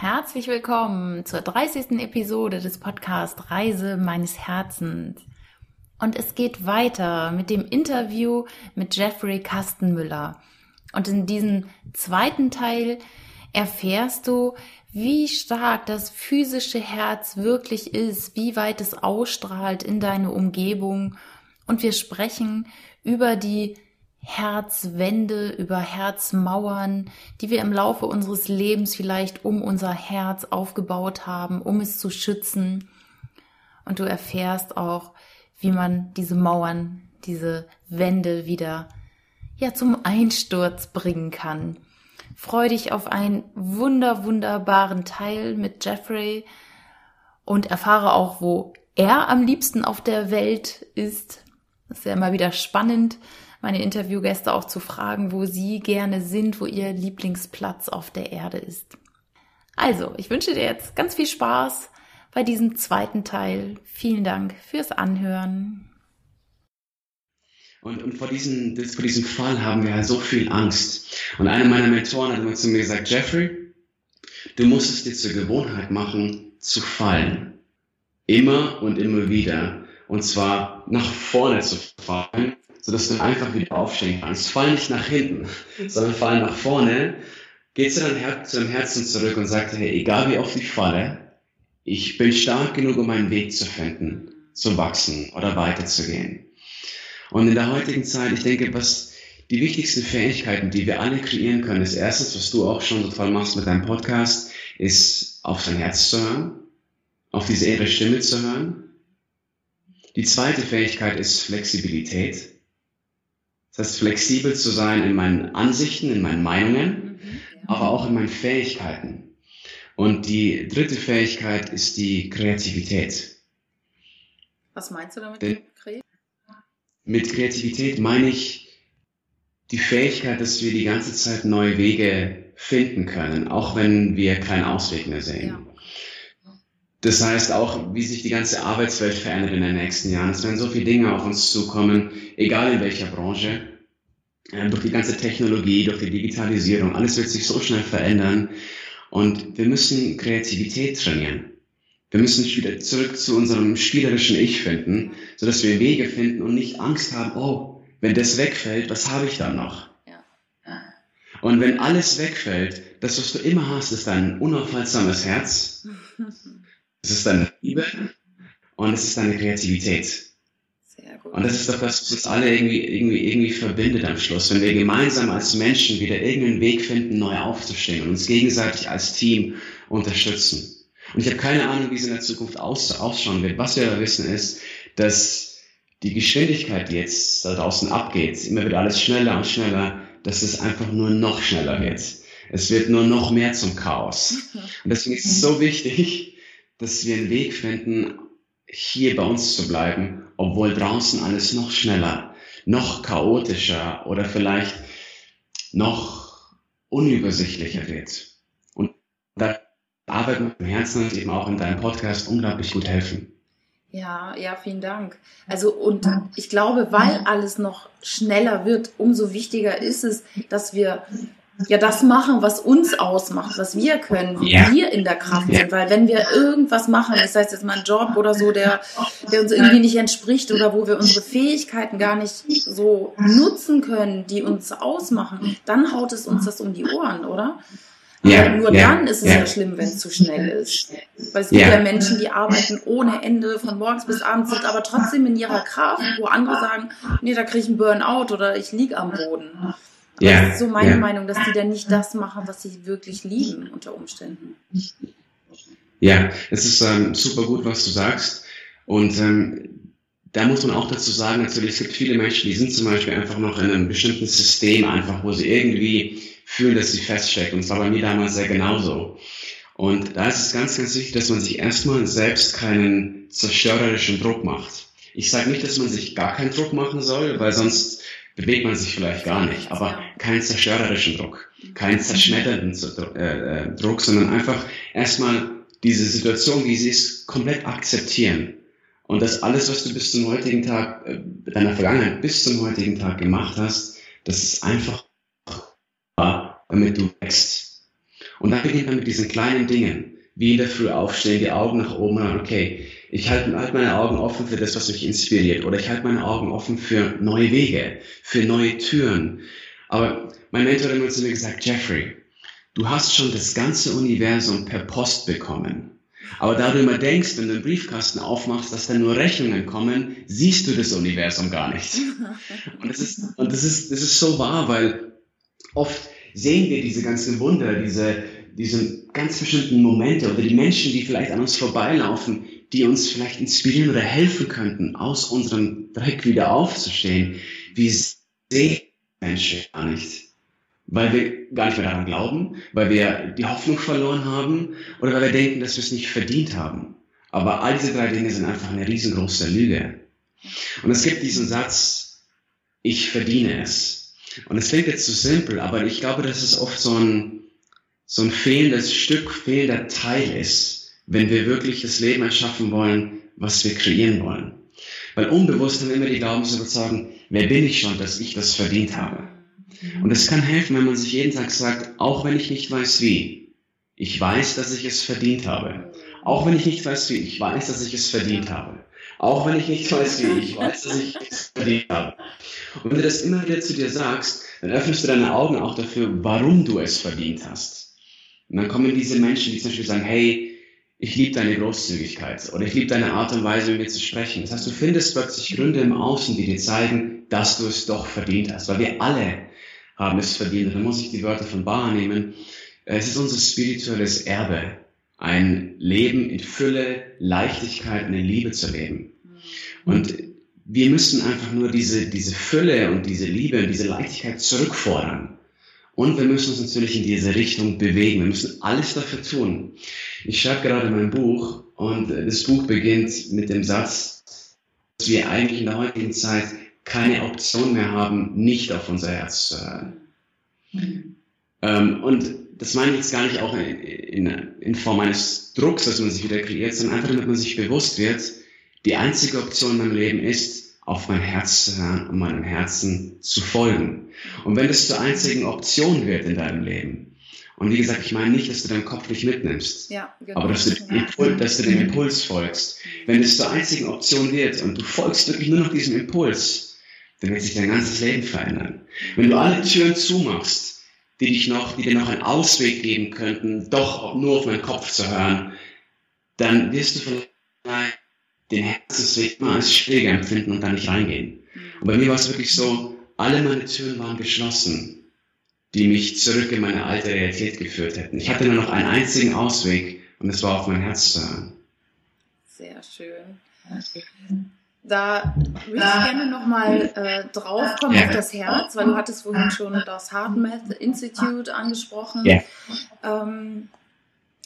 Herzlich willkommen zur 30. Episode des Podcasts Reise meines Herzens. Und es geht weiter mit dem Interview mit Jeffrey Kastenmüller. Und in diesem zweiten Teil erfährst du, wie stark das physische Herz wirklich ist, wie weit es ausstrahlt in deine Umgebung. Und wir sprechen über die Herzwände, über Herzmauern, die wir im Laufe unseres Lebens vielleicht um unser Herz aufgebaut haben, um es zu schützen. Und du erfährst auch, wie man diese Mauern, diese Wände wieder ja zum Einsturz bringen kann. Freu dich auf einen wunder wunderbaren Teil mit Jeffrey und erfahre auch, wo er am liebsten auf der Welt ist. Das ist ja immer wieder spannend meine Interviewgäste auch zu fragen, wo sie gerne sind, wo ihr Lieblingsplatz auf der Erde ist. Also, ich wünsche dir jetzt ganz viel Spaß bei diesem zweiten Teil. Vielen Dank fürs Anhören. Und, und vor, diesem, das, vor diesem Fall haben wir so viel Angst. Und einer meiner Mentoren hat immer zu mir gesagt, Jeffrey, du musst es dir zur Gewohnheit machen, zu fallen. Immer und immer wieder. Und zwar nach vorne zu fallen sodass du einfach wieder aufstehen kannst. Fall nicht nach hinten, sondern fall nach vorne. Geh zu deinem, Her zu deinem Herzen zurück und sag dir, hey, egal wie oft ich falle, ich bin stark genug, um meinen Weg zu finden, zu wachsen oder weiterzugehen. Und in der heutigen Zeit, ich denke, was die wichtigsten Fähigkeiten, die wir alle kreieren können, ist erstens, was du auch schon total machst mit deinem Podcast, ist auf dein Herz zu hören, auf diese innere Stimme zu hören. Die zweite Fähigkeit ist Flexibilität. Das flexibel zu sein in meinen Ansichten, in meinen Meinungen, mhm, aber auch in meinen Fähigkeiten. Und die dritte Fähigkeit ist die Kreativität. Was meinst du damit? Denn mit Kreativität meine ich die Fähigkeit, dass wir die ganze Zeit neue Wege finden können, auch wenn wir keinen Ausweg mehr sehen. Ja. Das heißt auch, wie sich die ganze Arbeitswelt verändert in den nächsten Jahren. Es werden so viele Dinge auf uns zukommen, egal in welcher Branche, äh, durch die ganze Technologie, durch die Digitalisierung. Alles wird sich so schnell verändern. Und wir müssen Kreativität trainieren. Wir müssen wieder zurück zu unserem spielerischen Ich finden, sodass wir Wege finden und nicht Angst haben, oh, wenn das wegfällt, was habe ich dann noch? Und wenn alles wegfällt, das, was du immer hast, ist dein unaufhaltsames Herz, es ist deine Liebe und es ist deine Kreativität. Und das ist doch das, was uns alle irgendwie, irgendwie, irgendwie verbindet am Schluss. Wenn wir gemeinsam als Menschen wieder irgendeinen Weg finden, neu aufzustehen und uns gegenseitig als Team unterstützen. Und ich habe keine Ahnung, wie es in der Zukunft aus, ausschauen wird. Was wir aber wissen ist, dass die Geschwindigkeit, die jetzt da draußen abgeht, immer wird alles schneller und schneller, dass es einfach nur noch schneller wird. Es wird nur noch mehr zum Chaos. Und deswegen ist es so wichtig, dass wir einen Weg finden, hier bei uns zu bleiben, obwohl draußen alles noch schneller, noch chaotischer oder vielleicht noch unübersichtlicher wird. Und da Arbeit mit dem Herzen und eben auch in deinem Podcast unglaublich gut helfen. Ja, ja, vielen Dank. Also und ich glaube, weil alles noch schneller wird, umso wichtiger ist es, dass wir ja das machen, was uns ausmacht, was wir können, wie ja. wir in der Kraft sind. Weil wenn wir irgendwas machen, das heißt jetzt mal ein Job oder so, der, der uns irgendwie nicht entspricht oder wo wir unsere Fähigkeiten gar nicht so nutzen können, die uns ausmachen, dann haut es uns das um die Ohren, oder? Ja, nur ja, dann ist es ja, ja schlimm, wenn es zu schnell ist. Weil es gibt ja. ja Menschen, die arbeiten ohne Ende von morgens bis abends, sind aber trotzdem in ihrer Kraft, wo andere sagen, nee, da kriege ich einen Burnout oder ich lieg am Boden. Ja, das ist so meine ja. Meinung, dass die dann nicht das machen, was sie wirklich lieben unter Umständen. Ja, es ist ähm, super gut, was du sagst. Und ähm, da muss man auch dazu sagen, natürlich, es gibt viele Menschen, die sind zum Beispiel einfach noch in einem bestimmten System einfach, wo sie irgendwie fühlen, dass sie feststecken. Und das war bei mir damals sehr genauso. Und da ist es ganz, ganz wichtig, dass man sich erstmal selbst keinen zerstörerischen Druck macht. Ich sage nicht, dass man sich gar keinen Druck machen soll, weil sonst bewegt man sich vielleicht gar nicht, aber keinen zerstörerischen Druck, keinen zerschmetternden äh, äh, Druck, sondern einfach erstmal diese Situation, wie sie ist, komplett akzeptieren. Und dass alles, was du bis zum heutigen Tag, äh, deiner Vergangenheit bis zum heutigen Tag gemacht hast, das ist einfach war, damit du wächst. Und dann beginnt man mit diesen kleinen Dingen, wie in der Früh aufstehen, die Augen nach oben okay, ich halte halt meine Augen offen für das, was mich inspiriert, oder ich halte meine Augen offen für neue Wege, für neue Türen. Aber mein Mentor hat immer zu mir gesagt, Jeffrey, du hast schon das ganze Universum per Post bekommen. Aber da du immer denkst, wenn du einen Briefkasten aufmachst, dass da nur Rechnungen kommen, siehst du das Universum gar nicht. Und das ist, und das ist, das ist so wahr, weil oft sehen wir diese ganzen Wunder, diese, diese ganz bestimmten Momente oder die Menschen, die vielleicht an uns vorbeilaufen, die uns vielleicht inspirieren oder helfen könnten, aus unserem Dreck wieder aufzustehen. Wir sehen Menschen gar nicht weil wir gar nicht mehr daran glauben, weil wir die Hoffnung verloren haben oder weil wir denken, dass wir es nicht verdient haben. Aber all diese drei Dinge sind einfach eine riesengroße Lüge. Und es gibt diesen Satz, ich verdiene es. Und es klingt jetzt so simpel, aber ich glaube, dass es oft so ein, so ein fehlendes Stück, fehlender Teil ist, wenn wir wirklich das Leben erschaffen wollen, was wir kreieren wollen. Weil unbewusst haben wir immer die Glaubensüberzeugung, wer bin ich schon, dass ich das verdient habe? Und es kann helfen, wenn man sich jeden Tag sagt, auch wenn ich nicht weiß wie, ich weiß, dass ich es verdient habe. Auch wenn ich nicht weiß wie, ich weiß, dass ich es verdient habe. Auch wenn ich nicht weiß wie, ich weiß, dass ich es verdient habe. Und wenn du das immer wieder zu dir sagst, dann öffnest du deine Augen auch dafür, warum du es verdient hast. Und dann kommen diese Menschen, die zum Beispiel sagen, hey, ich liebe deine Großzügigkeit oder ich liebe deine Art und Weise, mit mir zu sprechen. Das heißt, du findest plötzlich Gründe im Außen, die dir zeigen, dass du es doch verdient hast. Weil wir alle haben es verdient. Da muss ich die Wörter von Bar nehmen. Es ist unser spirituelles Erbe, ein Leben in Fülle, Leichtigkeit und in Liebe zu leben. Und wir müssen einfach nur diese, diese Fülle und diese Liebe und diese Leichtigkeit zurückfordern. Und wir müssen uns natürlich in diese Richtung bewegen. Wir müssen alles dafür tun. Ich schreibe gerade mein Buch und das Buch beginnt mit dem Satz, dass wir eigentlich in der heutigen Zeit keine Option mehr haben, nicht auf unser Herz zu hören. Mhm. Ähm, und das meine ich jetzt gar nicht auch in, in, in, Form eines Drucks, dass man sich wieder kreiert, sondern einfach, damit man sich bewusst wird, die einzige Option in meinem Leben ist, auf mein Herz zu hören und meinem Herzen zu folgen. Und wenn das zur einzigen Option wird in deinem Leben, und wie gesagt, ich meine nicht, dass du deinen Kopf nicht mitnimmst, ja, genau. aber dass du, Impuls, dass du dem Impuls folgst. Wenn es zur einzigen Option wird und du folgst wirklich nur noch diesem Impuls, dann wird sich dein ganzes Leben verändern. Wenn du alle Türen zumachst, die dich noch, die dir noch einen Ausweg geben könnten, doch nur auf meinen Kopf zu hören, dann wirst du vielleicht den Herzensweg immer als schwieriger empfinden und dann nicht reingehen. Und bei mir war es wirklich so, alle meine Türen waren geschlossen, die mich zurück in meine alte Realität geführt hätten. Ich hatte nur noch einen einzigen Ausweg und es war auf mein Herz zu hören. Sehr schön. Da würde ich gerne nochmal äh, draufkommen ja. auf das Herz, weil du hattest vorhin schon das Heart Math Institute angesprochen. Ja. Ähm,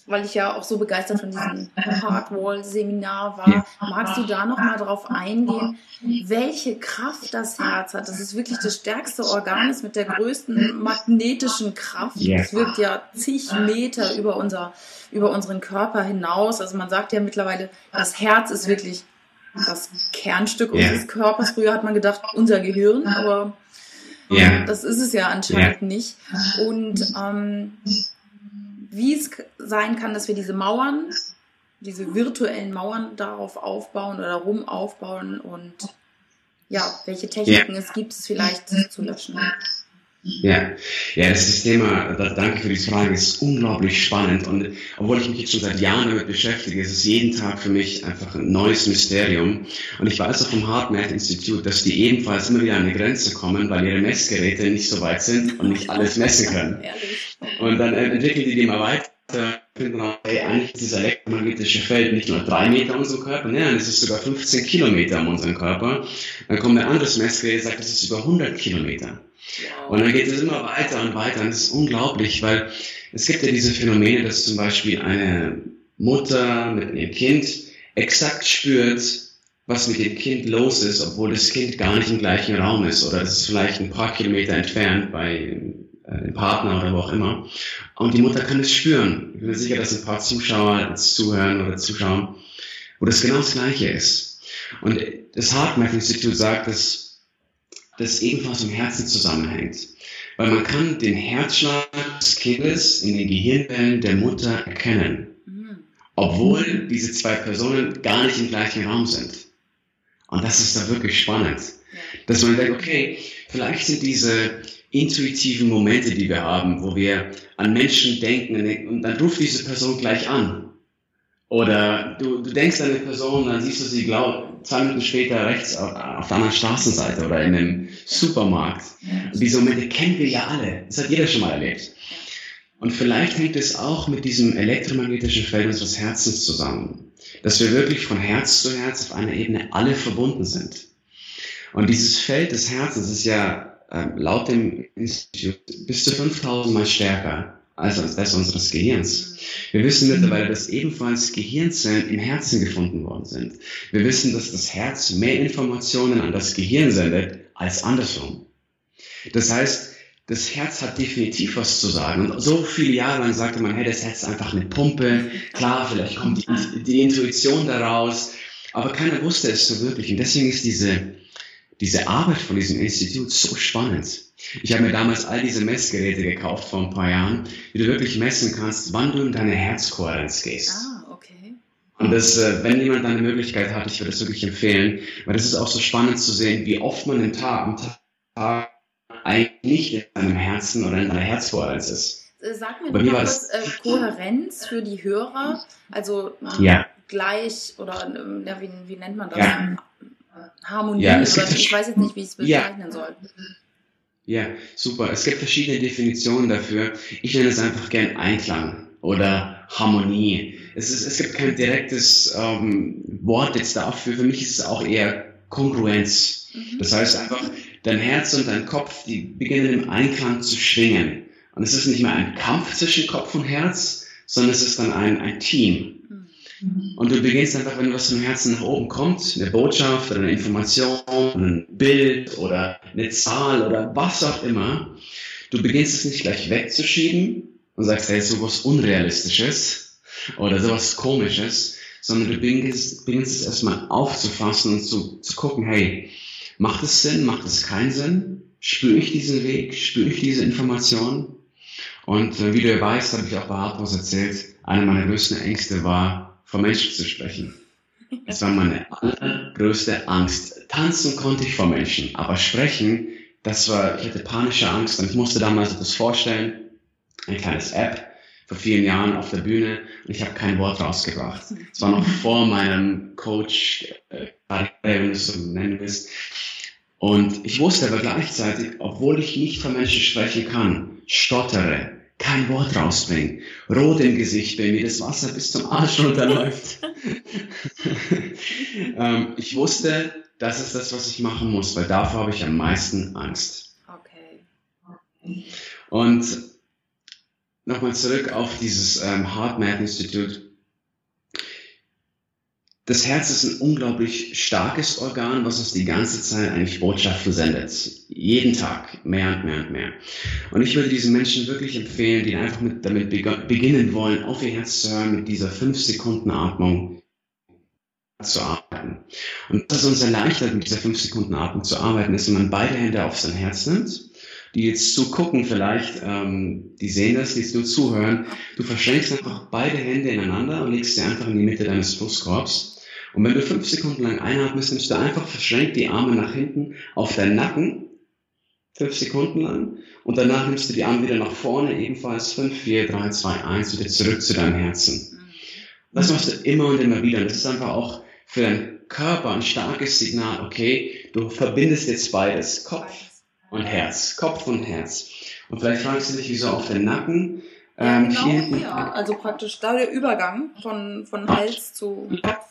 weil ich ja auch so begeistert von diesem Heartwall-Seminar war. Magst du da nochmal drauf eingehen, welche Kraft das Herz hat? Das ist wirklich das stärkste Organ, ist mit der größten magnetischen Kraft. Es wirkt ja zig Meter über, unser, über unseren Körper hinaus. Also man sagt ja mittlerweile, das Herz ist wirklich das Kernstück unseres Körpers. Früher hat man gedacht, unser Gehirn, aber das ist es ja anscheinend nicht. Und ähm, wie es sein kann, dass wir diese Mauern, diese virtuellen Mauern darauf aufbauen oder rum aufbauen und ja, welche Techniken es gibt, es vielleicht zu löschen. Ja, ja, das ist Thema, danke für die Frage, ist unglaublich spannend. Und obwohl ich mich jetzt schon seit Jahren damit beschäftige, ist es jeden Tag für mich einfach ein neues Mysterium. Und ich weiß auch vom HeartMath Institut, dass die ebenfalls immer wieder an eine Grenze kommen, weil ihre Messgeräte nicht so weit sind und nicht alles messen können. Und dann entwickeln die die mal weiter. Finden raus, hey, eigentlich ist das elektromagnetische Feld nicht nur drei Meter um unseren Körper, nein, es ist sogar 15 Kilometer um unseren Körper. Dann kommt ein anderes Messgerät und sagt, es ist über 100 Kilometer. Und dann geht es immer weiter und weiter und das ist unglaublich, weil es gibt ja diese Phänomene, dass zum Beispiel eine Mutter mit ihrem Kind exakt spürt, was mit dem Kind los ist, obwohl das Kind gar nicht im gleichen Raum ist oder es ist vielleicht ein paar Kilometer entfernt bei äh, dem Partner oder wo auch immer. Und die Mutter kann es spüren. Ich bin mir sicher, dass ein paar Zuschauer jetzt zuhören oder zuschauen, wo das genau das Gleiche ist. Und das Institute sagt, dass das ebenfalls im Herzen zusammenhängt. weil man kann den Herzschlag des Kindes in den Gehirnwellen der Mutter erkennen, mhm. obwohl diese zwei Personen gar nicht im gleichen Raum sind. Und das ist da wirklich spannend, dass man denkt, okay, vielleicht sind diese intuitiven Momente, die wir haben, wo wir an Menschen denken und dann ruft diese Person gleich an. Oder du, du denkst an eine Person, dann siehst du sie, glaub, zwei Minuten später rechts auf, der anderen Straßenseite oder in einem Supermarkt. Diese Momente kennen wir ja alle. Das hat jeder schon mal erlebt. Und vielleicht hängt es auch mit diesem elektromagnetischen Feld unseres Herzens zusammen, dass wir wirklich von Herz zu Herz auf einer Ebene alle verbunden sind. Und dieses Feld des Herzens ist ja äh, laut dem Institut bis zu 5000 Mal stärker als das unseres Gehirns. Wir wissen mittlerweile, dass ebenfalls Gehirnzellen im Herzen gefunden worden sind. Wir wissen, dass das Herz mehr Informationen an das Gehirn sendet als andersrum. Das heißt, das Herz hat definitiv was zu sagen. Und so viele Jahre lang sagte man, hey, das Herz ist einfach eine Pumpe. Klar, vielleicht kommt die, die Intuition daraus. Aber keiner wusste es so wirklich. Und deswegen ist diese, diese Arbeit von diesem Institut so spannend. Ich habe mir damals all diese Messgeräte gekauft vor ein paar Jahren, wie du wirklich messen kannst, wann du in deine Herzkohärenz gehst. Ah, okay. Und das, äh, wenn jemand eine Möglichkeit hat, ich würde es wirklich empfehlen, weil das ist auch so spannend zu sehen, wie oft man im Tag, am Tag eigentlich nicht in seinem Herzen oder in deiner Herzkohärenz ist. Äh, sag mir mal kurz äh, Kohärenz für die Hörer, also ja. gleich oder ähm, wie, wie nennt man das? Ja. Harmonie ja, oder ich weiß jetzt nicht, wie ich es bezeichnen ja. soll. Ja, super. Es gibt verschiedene Definitionen dafür. Ich nenne es einfach gern Einklang oder Harmonie. Es, ist, es gibt kein direktes ähm, Wort jetzt dafür. Für mich ist es auch eher Kongruenz. Mhm. Das heißt einfach, dein Herz und dein Kopf, die beginnen im Einklang zu schwingen. Und es ist nicht mehr ein Kampf zwischen Kopf und Herz, sondern es ist dann ein, ein Team. Und du beginnst einfach, wenn was im Herzen nach oben kommt, eine Botschaft oder eine Information, ein Bild oder eine Zahl oder was auch immer, du beginnst es nicht gleich wegzuschieben und sagst, hey, sowas Unrealistisches oder sowas Komisches, sondern du beginnst, beginnst es erstmal aufzufassen und zu, zu gucken, hey, macht es Sinn, macht es keinen Sinn? Spüre ich diesen Weg? Spüre ich diese Information? Und äh, wie du ja weißt, habe ich auch bei Harthaus erzählt, eine meiner größten Ängste war, vor Menschen zu sprechen. Das war meine allergrößte Angst. Tanzen konnte ich vor Menschen, aber sprechen, das war, ich hatte panische Angst und ich musste damals etwas vorstellen, ein kleines App vor vielen Jahren auf der Bühne und ich habe kein Wort rausgebracht. Es war noch vor meinem Coach, äh, wenn du es so nennen willst. Und ich wusste aber gleichzeitig, obwohl ich nicht vor Menschen sprechen kann, stottere, kein Wort rausbringen, rot im Gesicht bin, wie das Wasser bis zum Arsch runterläuft. ähm, ich wusste, das ist das, was ich machen muss, weil davor habe ich am meisten Angst. Okay. Und nochmal zurück auf dieses ähm, Heart Math Institute das Herz ist ein unglaublich starkes Organ, was uns die ganze Zeit eigentlich Botschaften sendet. Jeden Tag mehr und mehr und mehr. Und ich würde diesen Menschen wirklich empfehlen, die einfach mit, damit beginnen wollen, auf ihr Herz zu hören, mit dieser 5 Sekunden Atmung zu arbeiten. Und was uns erleichtert, mit dieser 5 Sekunden Atmung zu arbeiten, ist, wenn man beide Hände auf sein Herz nimmt, die jetzt zugucken vielleicht, ähm, die sehen das, die jetzt nur zuhören, du verschränkst einfach beide Hände ineinander und legst sie einfach in die Mitte deines Brustkorbs. Und wenn du fünf Sekunden lang einatmest, nimmst du einfach verschränkt die Arme nach hinten auf deinen Nacken, fünf Sekunden lang, und danach nimmst du die Arme wieder nach vorne, ebenfalls fünf, vier, drei, zwei, eins, wieder zurück zu deinem Herzen. Das machst du immer und immer wieder. Das ist einfach auch für deinen Körper ein starkes Signal, okay, du verbindest jetzt beides, Kopf und Herz, Kopf und Herz. Und vielleicht fragst du dich, wieso auf den Nacken? Ja, ähm, genau, ja. Also praktisch da der Übergang von, von Hals zu Kopf.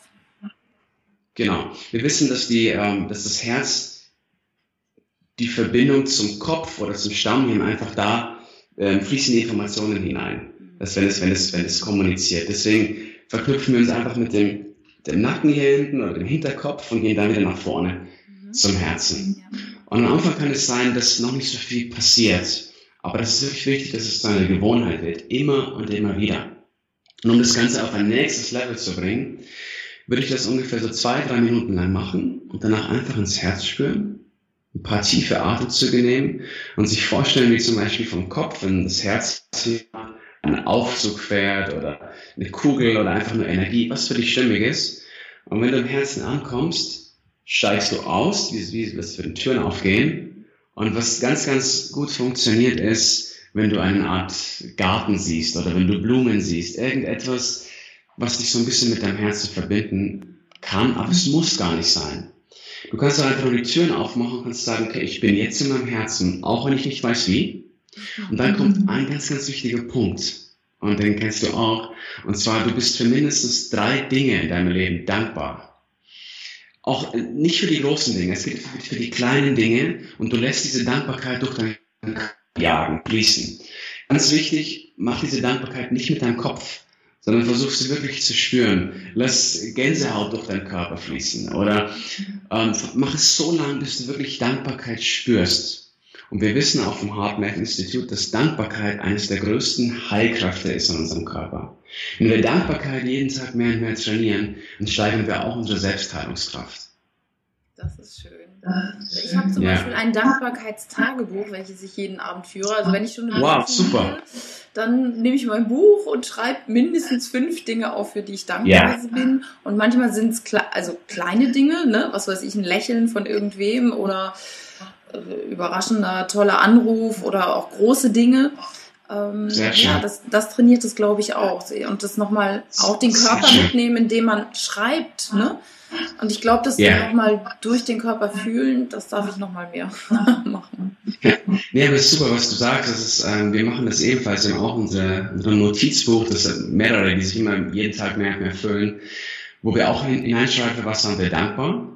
Genau. Wir wissen, dass, die, ähm, dass das Herz die Verbindung zum Kopf oder zum Stammhirn einfach da ähm, fließen die Informationen hinein, dass wenn es, wenn es, wenn es kommuniziert. Deswegen verknüpfen wir uns einfach mit dem, dem Nacken hier hinten oder dem Hinterkopf und gehen dann wieder nach vorne mhm. zum Herzen. Und am Anfang kann es sein, dass noch nicht so viel passiert. Aber das ist wirklich wichtig, dass es zu einer Gewohnheit wird. Immer und immer wieder. Und um das Ganze auf ein nächstes Level zu bringen, würde ich das ungefähr so zwei, drei Minuten lang machen und danach einfach ins Herz spüren ein paar tiefe Atemzüge nehmen und sich vorstellen, wie zum Beispiel vom Kopf, wenn das Herz ein Aufzug fährt oder eine Kugel oder einfach nur Energie, was für dich stimmig ist. Und wenn du im Herzen ankommst, steigst du aus, wie, wie was für Türen aufgehen. Und was ganz, ganz gut funktioniert ist, wenn du eine Art Garten siehst oder wenn du Blumen siehst, irgendetwas, was dich so ein bisschen mit deinem Herzen verbinden kann, aber es muss gar nicht sein. Du kannst einfach nur die Türen aufmachen und kannst sagen, okay, ich bin jetzt in meinem Herzen, auch wenn ich nicht weiß wie. Und dann kommt ein ganz, ganz wichtiger Punkt. Und den kennst du auch. Und zwar, du bist für mindestens drei Dinge in deinem Leben dankbar. Auch äh, nicht für die großen Dinge, es geht für die kleinen Dinge und du lässt diese Dankbarkeit durch dein Jagen, fließen. Ganz wichtig, mach diese Dankbarkeit nicht mit deinem Kopf sondern versuch sie wirklich zu spüren. Lass Gänsehaut durch deinen Körper fließen oder ähm, mach es so lange, bis du wirklich Dankbarkeit spürst. Und wir wissen auch vom HeartMath Institut, dass Dankbarkeit eines der größten Heilkräfte ist in unserem Körper. Wenn wir Dankbarkeit jeden Tag mehr und mehr trainieren, dann steigern wir auch unsere Selbstheilungskraft. Das ist schön. Ich habe zum ja. Beispiel ein Dankbarkeitstagebuch, welches ich jeden Abend führe. Also wenn ich schon wow, super. Will, dann nehme ich mein Buch und schreibe mindestens fünf Dinge auf, für die ich dankbar ja. bin. Und manchmal sind es kle also kleine Dinge, ne? was weiß ich, ein Lächeln von irgendwem oder äh, überraschender, toller Anruf oder auch große Dinge. Ähm, ja, das, das trainiert es, glaube ich, auch. Und das nochmal auch den Körper mitnehmen, indem man schreibt. Ne? Und ich glaube, das yeah. nochmal durch den Körper fühlen, das darf ich nochmal mehr machen. Ja, nee, aber ist super, was du sagst. Das ist, ähm, wir machen das ebenfalls. Wir haben auch unser, unser Notizbuch, das mehrere, die sich immer jeden Tag mehr und mehr füllen, wo wir auch hineinschreiben, für was sind wir dankbar.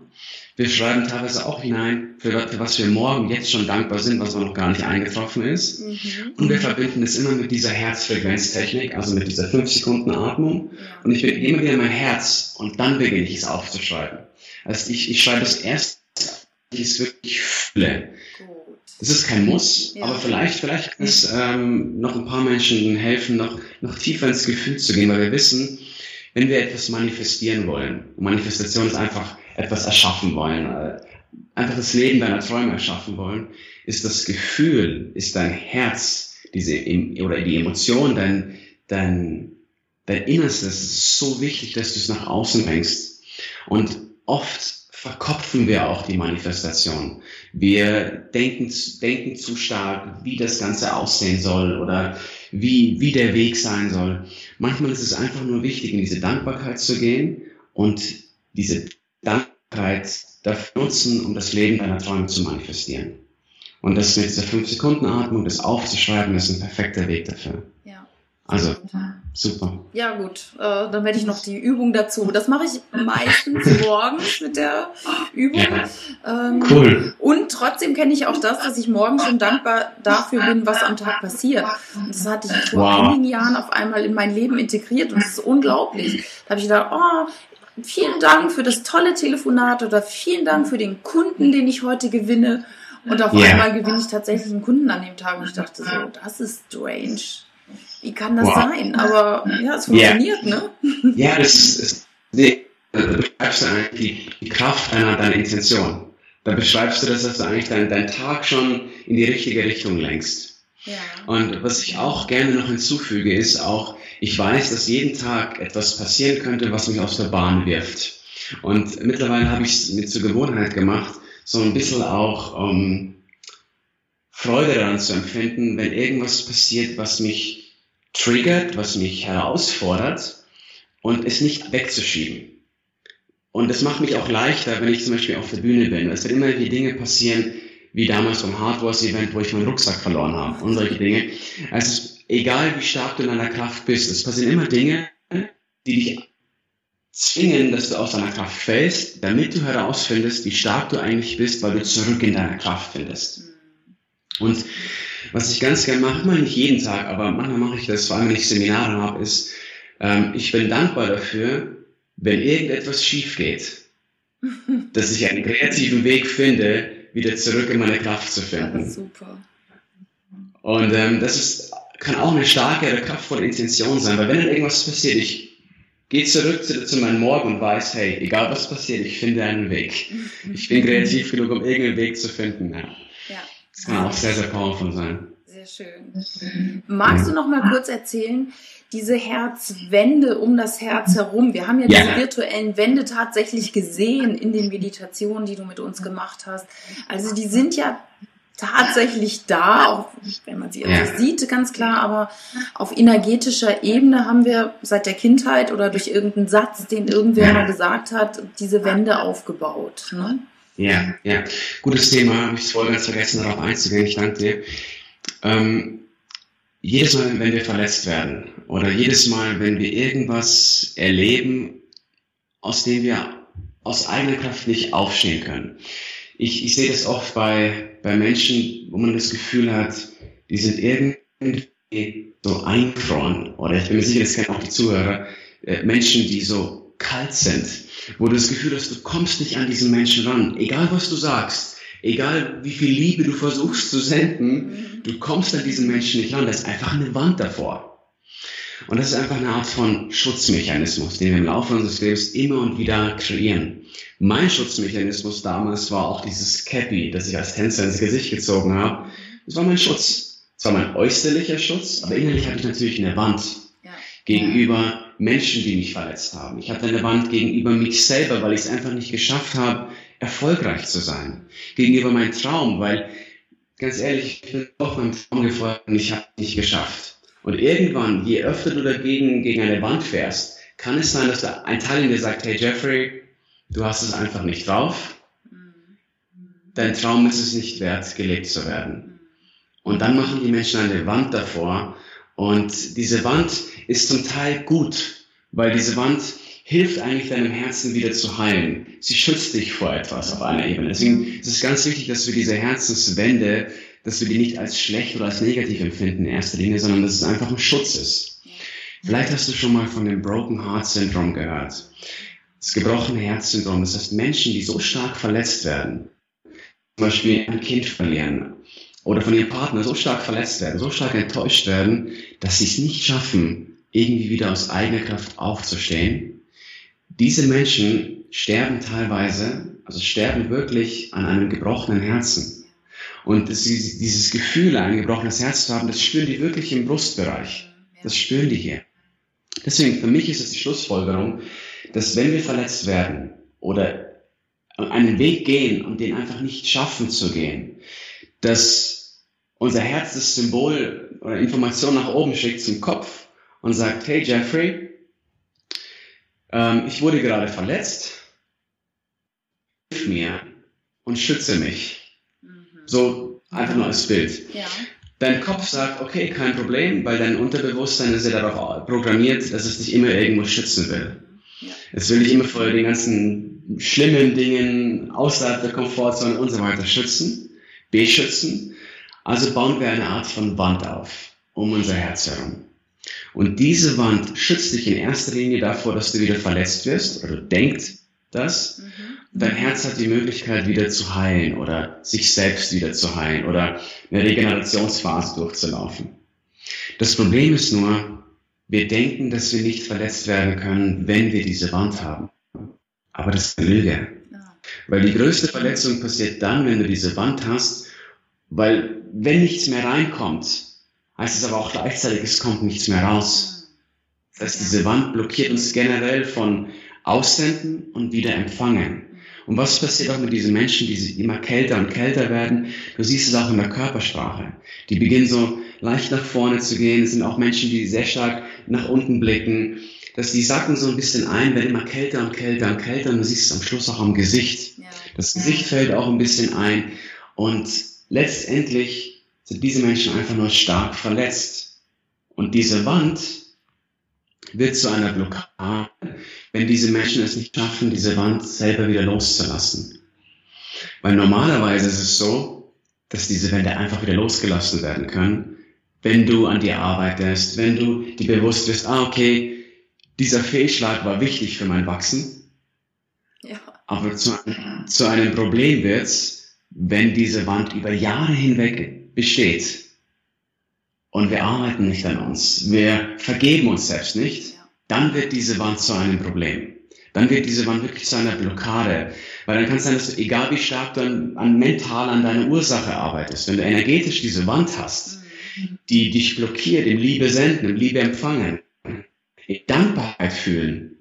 Wir schreiben teilweise auch hinein, für, für, was wir morgen jetzt schon dankbar sind, was noch gar nicht eingetroffen ist. Mhm. Und wir verbinden es immer mit dieser Herzfrequenztechnik, also mit dieser 5 Sekunden Atmung. Und ich immer wieder mein Herz und dann beginne ich es aufzuschreiben. Also ich, ich schreibe es erst, ich es wirklich fühle. Das ist kein Muss, ja. aber vielleicht, vielleicht kann es ähm, noch ein paar Menschen helfen, noch, noch tiefer ins Gefühl zu gehen, weil wir wissen, wenn wir etwas manifestieren wollen, Manifestation ist einfach etwas erschaffen wollen, äh, einfach das Leben deiner Träume erschaffen wollen, ist das Gefühl, ist dein Herz, diese, oder die Emotion, dein, dein, dein Innerstes, ist so wichtig, dass du es nach außen bringst. Und oft verkopfen wir auch die Manifestation. Wir denken, denken zu stark, wie das Ganze aussehen soll oder wie, wie der Weg sein soll. Manchmal ist es einfach nur wichtig, in diese Dankbarkeit zu gehen und diese Dankbarkeit dafür nutzen, um das Leben deiner Träume zu manifestieren. Und das mit dieser 5-Sekunden-Atmung, das aufzuschreiben, ist ein perfekter Weg dafür. Ja. Also, super. Ja, gut. Äh, dann werde ich noch die Übung dazu. Das mache ich meistens morgens mit der Übung. Ja. Ähm, cool. Und trotzdem kenne ich auch das, dass ich morgens schon dankbar dafür bin, was am Tag passiert. Und das hatte ich vor wow. einigen Jahren auf einmal in mein Leben integriert und das ist unglaublich. Da habe ich gedacht, oh, vielen Dank für das tolle Telefonat oder vielen Dank für den Kunden, den ich heute gewinne. Und auf yeah. einmal gewinne ich tatsächlich einen Kunden an dem Tag und ich dachte so, das ist strange. Wie kann das wow. sein? Aber ja, es funktioniert, yeah. ne? Ja, das ist, nee, da beschreibst du eigentlich die, die Kraft deiner, deiner Intention. Da beschreibst du das, dass du eigentlich deinen dein Tag schon in die richtige Richtung lenkst. Ja. Und was ich auch gerne noch hinzufüge, ist auch, ich weiß, dass jeden Tag etwas passieren könnte, was mich aus der Bahn wirft. Und mittlerweile habe ich es mir zur Gewohnheit gemacht, so ein bisschen auch ähm, Freude daran zu empfinden, wenn irgendwas passiert, was mich triggert, was mich herausfordert und es nicht wegzuschieben. Und das macht mich auch leichter, wenn ich zum Beispiel auf der Bühne bin. Es werden immer die Dinge passieren, wie damals beim Hardware-Event, wo ich meinen Rucksack verloren habe und solche Dinge. Also egal wie stark du in deiner Kraft bist, es passieren immer Dinge, die dich zwingen, dass du aus deiner Kraft fällst, damit du herausfindest, wie stark du eigentlich bist, weil du zurück in deiner Kraft findest. Und was ich ganz gerne mache, mal nicht jeden Tag, aber manchmal mache ich das, vor allem wenn ich Seminare habe, ist, ähm, ich bin dankbar dafür, wenn irgendetwas schief geht, dass ich einen kreativen Weg finde, wieder zurück in meine Kraft zu finden. super. Und ähm, das ist kann auch eine starke oder kraftvolle Intention sein, weil wenn dann irgendwas passiert, ich gehe zurück zu, zu meinem Morgen und weiß, hey, egal was passiert, ich finde einen Weg. Ich bin kreativ genug, um irgendeinen Weg zu finden. Ja. ja. Das kann auch sehr, sehr powerful sein. Sehr schön. Magst du noch mal kurz erzählen, diese Herzwände um das Herz herum. Wir haben ja, ja, diese virtuellen Wände tatsächlich gesehen in den Meditationen, die du mit uns gemacht hast. Also die sind ja tatsächlich da, auch wenn man sie ja. sieht, ganz klar, aber auf energetischer Ebene haben wir seit der Kindheit oder durch irgendeinen Satz, den irgendwer ja. mal gesagt hat, diese Wände aufgebaut. Ne? Ja, ja. Gutes Thema, habe ich vorher ganz vergessen, darauf einzugehen. Ich danke dir. Ähm, jedes Mal, wenn wir verletzt werden oder jedes Mal, wenn wir irgendwas erleben, aus dem wir aus eigener Kraft nicht aufstehen können. Ich, ich sehe das oft bei, bei Menschen, wo man das Gefühl hat, die sind irgendwie so eingefroren. Oder ich bin mir sicher, das kennen auch die Zuhörer, äh, Menschen, die so kalt sind, wo du das Gefühl hast, du kommst nicht an diesen Menschen ran, egal was du sagst egal wie viel Liebe du versuchst zu senden, du kommst an diesen Menschen nicht ran. Da ist einfach eine Wand davor. Und das ist einfach eine Art von Schutzmechanismus, den wir im Laufe unseres Lebens immer und wieder kreieren. Mein Schutzmechanismus damals war auch dieses Cappy, das ich als Tänzer ins Gesicht gezogen habe. Das war mein Schutz. Das war mein äußerlicher Schutz, aber innerlich hatte ich natürlich eine Wand ja. gegenüber Menschen, die mich verletzt haben. Ich hatte eine Wand gegenüber mich selber, weil ich es einfach nicht geschafft habe, erfolgreich zu sein. Gegenüber meinem Traum, weil, ganz ehrlich, ich bin auch meinem Traum gefolgt und ich habe es nicht geschafft. Und irgendwann, je öfter du dagegen gegen eine Wand fährst, kann es sein, dass da ein Teil in dir sagt, hey Jeffrey, du hast es einfach nicht drauf. Dein Traum ist es nicht wert, gelebt zu werden. Und dann machen die Menschen eine Wand davor. Und diese Wand ist zum Teil gut, weil diese Wand hilft eigentlich deinem Herzen wieder zu heilen. Sie schützt dich vor etwas auf einer Ebene. Deswegen ist es ganz wichtig, dass wir diese Herzenswände, dass wir die nicht als schlecht oder als negativ empfinden in erster Linie, sondern dass es einfach ein Schutz ist. Vielleicht hast du schon mal von dem Broken Heart Syndrome gehört. Das gebrochene Herzsyndrom. Das heißt, Menschen, die so stark verletzt werden, zum Beispiel ein Kind verlieren oder von ihrem Partner so stark verletzt werden, so stark enttäuscht werden, dass sie es nicht schaffen, irgendwie wieder aus eigener Kraft aufzustehen diese Menschen sterben teilweise, also sterben wirklich an einem gebrochenen Herzen. Und das, dieses Gefühl, ein gebrochenes Herz zu haben, das spüren die wirklich im Brustbereich. Das spüren die hier. Deswegen, für mich ist es die Schlussfolgerung, dass wenn wir verletzt werden oder einen Weg gehen und den einfach nicht schaffen zu gehen, dass unser Herz das Symbol oder Information nach oben schickt zum Kopf und sagt, hey Jeffrey, ähm, ich wurde gerade verletzt, hilf mir und schütze mich. Mhm. So einfach nur als Bild. Ja. Dein Kopf sagt, okay, kein Problem, weil dein Unterbewusstsein ist ja darauf programmiert, dass es dich immer irgendwo schützen will. Es will dich immer vor den ganzen schlimmen Dingen außerhalb der Komfortzone und so weiter schützen, beschützen. Also bauen wir eine Art von Wand auf um unser Herz herum. Und diese Wand schützt dich in erster Linie davor, dass du wieder verletzt wirst oder du denkst das. Mhm. Dein Herz hat die Möglichkeit, wieder zu heilen oder sich selbst wieder zu heilen oder eine Regenerationsphase durchzulaufen. Das Problem ist nur, wir denken, dass wir nicht verletzt werden können, wenn wir diese Wand haben. Aber das ist eine Lüge. Weil die größte Verletzung passiert dann, wenn du diese Wand hast, weil wenn nichts mehr reinkommt, heißt es aber auch gleichzeitig, es kommt nichts mehr raus. Das heißt, diese Wand blockiert uns generell von Aussenden und wieder empfangen. Und was passiert auch mit diesen Menschen, die immer kälter und kälter werden? Du siehst es auch in der Körpersprache. Die beginnen so leicht nach vorne zu gehen. Es sind auch Menschen, die sehr stark nach unten blicken. Dass die sacken so ein bisschen ein, werden immer kälter und kälter und kälter. Und du siehst es am Schluss auch am Gesicht. Das Gesicht fällt auch ein bisschen ein. Und letztendlich sind diese Menschen einfach nur stark verletzt. Und diese Wand wird zu einer Blockade, wenn diese Menschen es nicht schaffen, diese Wand selber wieder loszulassen. Weil normalerweise ist es so, dass diese Wände einfach wieder losgelassen werden können, wenn du an dir arbeitest, wenn du dir bewusst wirst, ah, okay, dieser Fehlschlag war wichtig für mein Wachsen. Ja. Aber zu, zu einem Problem wird's, wenn diese Wand über Jahre hinweg besteht. Und wir arbeiten nicht an uns. Wir vergeben uns selbst nicht. Dann wird diese Wand zu einem Problem. Dann wird diese Wand wirklich zu einer Blockade. Weil dann kann es sein, dass du, egal wie stark du an, an mental an deiner Ursache arbeitest, wenn du energetisch diese Wand hast, die dich blockiert im Liebe senden, im Liebe empfangen, in Dankbarkeit fühlen,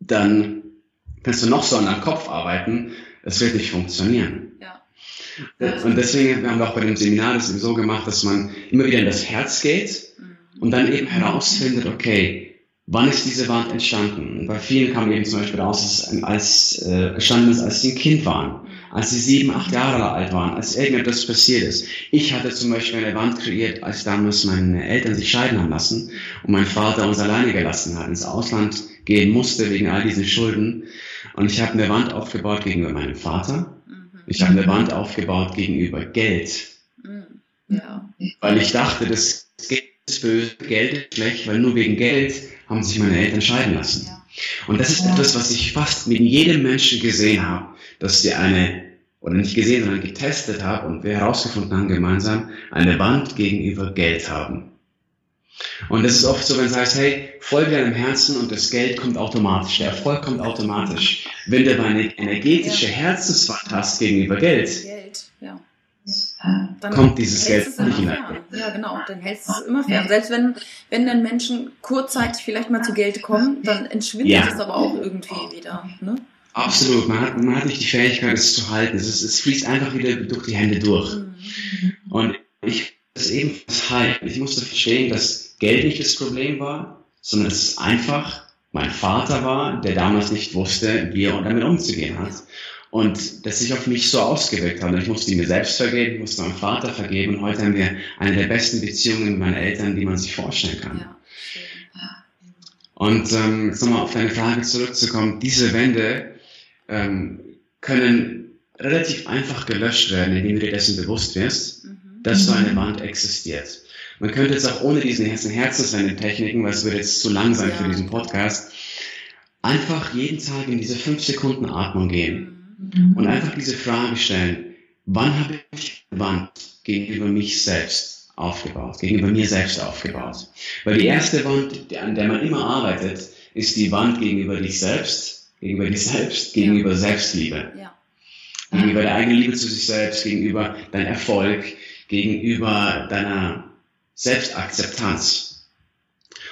dann kannst du noch so an deinem Kopf arbeiten, es wird nicht funktionieren. Ja. Und deswegen haben wir auch bei dem Seminar das so gemacht, dass man immer wieder in das Herz geht mhm. und dann eben herausfindet, okay, wann ist diese Wand entstanden? Und bei vielen kam eben zum Beispiel raus, dass es als, äh, entstanden ist, als sie ein Kind waren, als sie sieben, acht Jahre alt waren, als irgendetwas passiert ist. Ich hatte zum Beispiel eine Wand kreiert, als damals meine Eltern sich scheiden haben lassen und mein Vater uns alleine gelassen hat, ins Ausland gehen musste wegen all diesen Schulden. Und ich habe eine Wand aufgebaut gegenüber meinem Vater. Mhm. Ich habe eine Wand aufgebaut gegenüber Geld. Mhm. Ja. Weil ich dachte, das Geld ist böse, Geld ist schlecht, weil nur wegen Geld haben sich meine Eltern scheiden lassen. Ja. Und das ist etwas, was ich fast mit jedem Menschen gesehen habe, dass sie eine, oder nicht gesehen, sondern getestet habe und wir herausgefunden haben gemeinsam, eine Wand gegenüber Geld haben. Und das ist oft so, wenn es heißt, hey, folge deinem Herzen und das Geld kommt automatisch, der Erfolg kommt automatisch. Wenn du eine energetische Herzenswand hast gegenüber Geld, Geld ja. Dann kommt dieses Geld nicht hinein. Ja, genau, dann hältst du es immer fern. Selbst wenn, wenn dann Menschen kurzzeitig vielleicht mal zu Geld kommen, dann entschwindet ja. es aber auch irgendwie wieder. Ne? Absolut, man hat, man hat nicht die Fähigkeit, es zu halten. Es, ist, es fließt einfach wieder durch die Hände durch. Mhm. Und ich das ebenfalls halten. Ich musste verstehen, dass Geld nicht das Problem war, sondern es ist einfach mein Vater war, der damals nicht wusste, wie er damit umzugehen hat. Und das sich auf mich so ausgewirkt hat. Ich musste mir selbst vergeben, ich musste meinem Vater vergeben. Und heute haben wir eine der besten Beziehungen mit meinen Eltern, die man sich vorstellen kann. Ja. Und ähm, jetzt nochmal auf deine Frage zurückzukommen. Diese Wände ähm, können relativ einfach gelöscht werden, indem du dir dessen bewusst wirst, mhm. dass so eine Wand existiert. Man könnte jetzt auch ohne diesen Herzenswende-Techniken, weil es wird jetzt zu lang sein für diesen Podcast, einfach jeden Tag in diese 5 Sekunden Atmung gehen mhm. Und einfach diese Frage stellen, wann habe ich eine Wand gegenüber mich selbst aufgebaut, gegenüber mir selbst aufgebaut? Weil die erste Wand, an der man immer arbeitet, ist die Wand gegenüber dich selbst, gegenüber dich selbst, gegenüber Selbstliebe. Ja. Gegenüber der eigenen Liebe zu sich selbst, gegenüber deinem Erfolg, gegenüber deiner Selbstakzeptanz.